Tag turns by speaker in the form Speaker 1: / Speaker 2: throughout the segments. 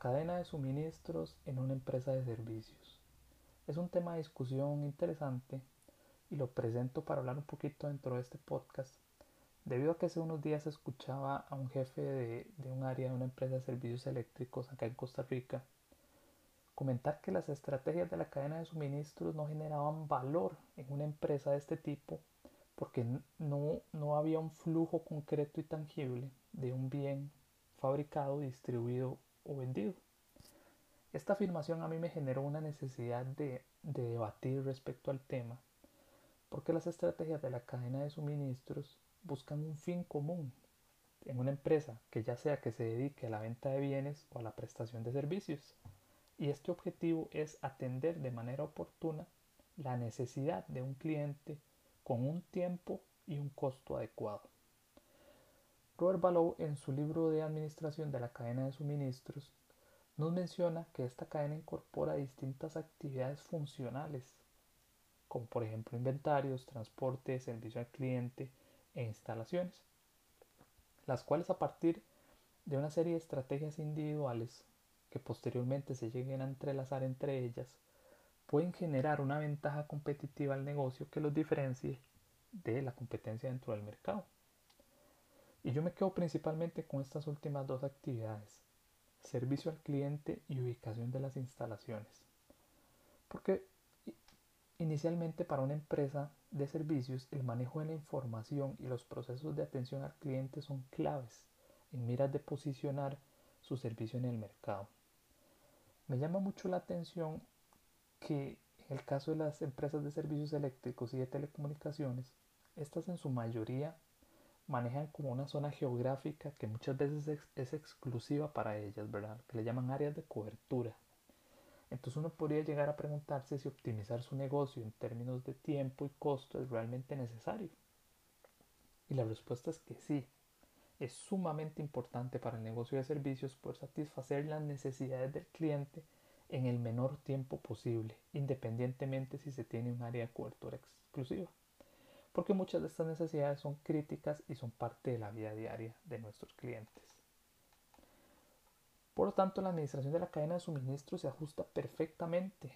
Speaker 1: cadena de suministros en una empresa de servicios. Es un tema de discusión interesante y lo presento para hablar un poquito dentro de este podcast, debido a que hace unos días escuchaba a un jefe de, un área de una empresa de servicios eléctricos acá en Costa Rica comentar que las estrategias de la cadena de suministros no generaban valor en una empresa de este tipo porque no, no había un flujo concreto y tangible de un bien fabricado, distribuido o vendido. Esta afirmación a mí me generó una necesidad de, debatir respecto al tema, porque las estrategias de la cadena de suministros buscan un fin común en una empresa que ya sea que se dedique a la venta de bienes o a la prestación de servicios. Y este objetivo es atender de manera oportuna la necesidad de un cliente con un tiempo y un costo adecuado. Robert Balow, en su libro de Administración de la cadena de suministros, nos menciona que esta cadena incorpora distintas actividades funcionales, como por ejemplo inventarios, transporte, servicio al cliente e instalaciones, las cuales a partir de una serie de estrategias individuales que posteriormente se lleguen a entrelazar entre ellas, pueden generar una ventaja competitiva al negocio que los diferencie de la competencia dentro del mercado. Y yo me quedo principalmente con estas últimas dos actividades, servicio al cliente y ubicación de las instalaciones. Porque inicialmente para una empresa de servicios el manejo de la información y los procesos de atención al cliente son claves en miras de posicionar su servicio en el mercado. Me llama mucho la atención que en el caso de las empresas de servicios eléctricos y de telecomunicaciones, estas en su mayoría manejan como una zona geográfica que muchas veces es, exclusiva para ellas, ¿verdad? Que le llaman áreas de cobertura. Entonces uno podría llegar a preguntarse si optimizar su negocio en términos de tiempo y costo es realmente necesario. Y la respuesta es que sí. Es sumamente importante para el negocio de servicios poder satisfacer las necesidades del cliente en el menor tiempo posible, independientemente si se tiene un área de cobertura exclusiva porque muchas de estas necesidades son críticas y son parte de la vida diaria de nuestros clientes. Por lo tanto, la administración de la cadena de suministro se ajusta perfectamente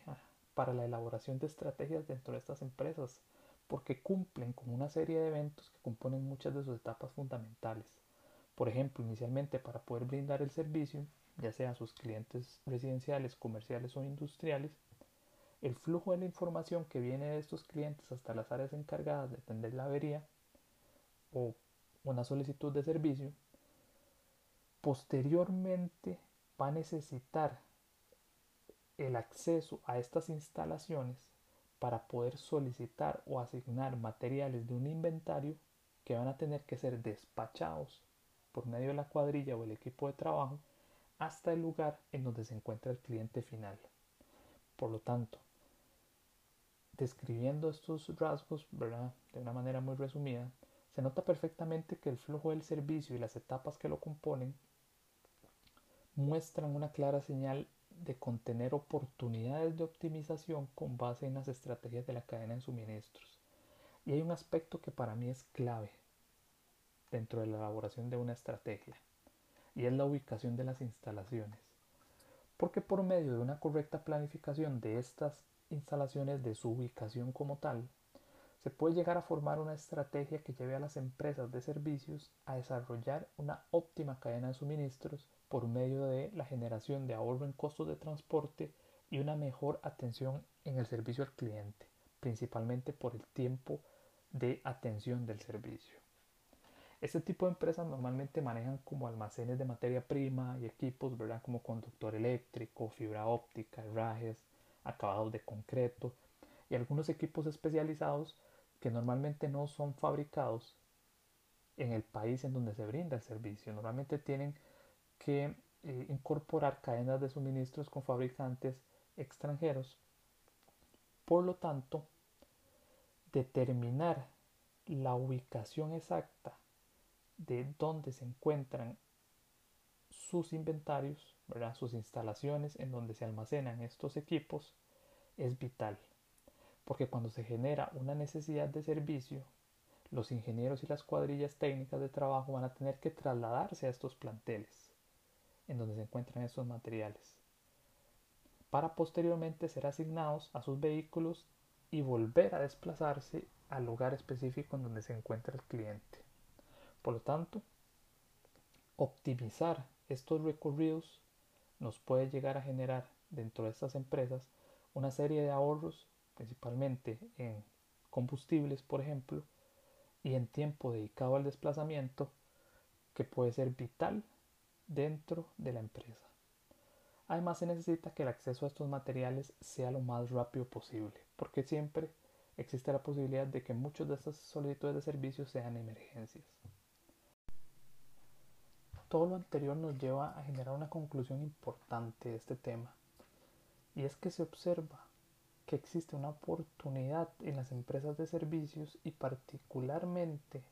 Speaker 1: para la elaboración de estrategias dentro de estas empresas, porque cumplen con una serie de eventos que componen muchas de sus etapas fundamentales. Por ejemplo, inicialmente para poder brindar el servicio, ya sea a sus clientes residenciales, comerciales o industriales, el flujo de la información que viene de estos clientes hasta las áreas encargadas de atender la avería o una solicitud de servicio, posteriormente va a necesitar el acceso a estas instalaciones para poder solicitar o asignar materiales de un inventario que van a tener que ser despachados por medio de la cuadrilla o el equipo de trabajo hasta el lugar en donde se encuentra el cliente final. Por lo tanto, describiendo estos rasgos, ¿verdad? De una manera muy resumida, se nota perfectamente que el flujo del servicio y las etapas que lo componen muestran una clara señal de contener oportunidades de optimización con base en las estrategias de la cadena de suministros. Y hay un aspecto que para mí es clave dentro de la elaboración de una estrategia, y es la ubicación de las instalaciones. Porque por medio de una correcta planificación de estas instalaciones de su ubicación como tal, se puede llegar a formar una estrategia que lleve a las empresas de servicios a desarrollar una óptima cadena de suministros por medio de la generación de ahorro en costos de transporte y una mejor atención en el servicio al cliente, principalmente por el tiempo de atención del servicio. Este tipo de empresas normalmente manejan como almacenes de materia prima y equipos, ¿verdad? Como conductor eléctrico, fibra óptica, herrajes, acabados de concreto y algunos equipos especializados que normalmente no son fabricados en el país en donde se brinda el servicio. Normalmente tienen que eh, incorporar cadenas de suministros con fabricantes extranjeros. Por lo tanto, determinar la ubicación exacta de dónde se encuentran sus inventarios sus instalaciones en donde se almacenan estos equipos es vital, porque cuando se genera una necesidad de servicio, los ingenieros y las cuadrillas técnicas de trabajo van a tener que trasladarse a estos planteles. en donde se encuentran estos materiales, para posteriormente ser asignados a sus vehículos y volver a desplazarse al lugar específico en donde se encuentra el cliente. Por lo tanto, optimizar estos recorridos nos puede llegar a generar dentro de estas empresas una serie de ahorros, principalmente en combustibles, por ejemplo, y en tiempo dedicado al desplazamiento, que puede ser vital dentro de la empresa. Además se necesita que el acceso a estos materiales sea lo más rápido posible, porque siempre existe la posibilidad de que muchas de estas solicitudes de servicios sean emergencias. Todo lo anterior nos lleva a generar una conclusión importante de este tema, y es que se observa que existe una oportunidad en las empresas de servicios y particularmente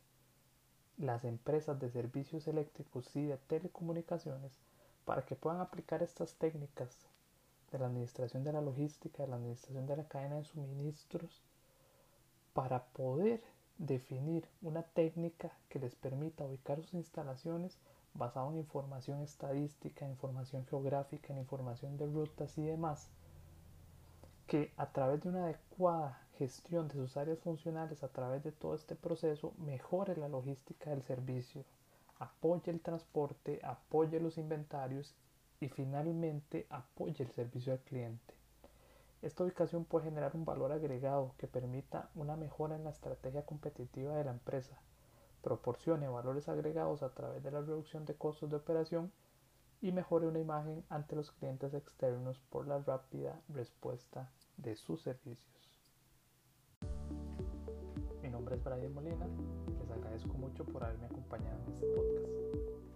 Speaker 1: las empresas de servicios eléctricos y de telecomunicaciones para que puedan aplicar estas técnicas de la administración de la logística, de la administración de la cadena de suministros, para poder definir una técnica que les permita ubicar sus instalaciones basado en información estadística, información geográfica, en información de rutas y demás, que a través de una adecuada gestión de sus áreas funcionales a través de todo este proceso mejore la logística del servicio, apoye el transporte, apoye los inventarios y finalmente apoye el servicio al cliente. Esta ubicación puede generar un valor agregado que permita una mejora en la estrategia competitiva de la empresa, proporcione valores agregados a través de la reducción de costos de operación y mejore una imagen ante los clientes externos por la rápida respuesta de sus servicios. Mi nombre es Brian Molina, les agradezco mucho por haberme acompañado en este podcast.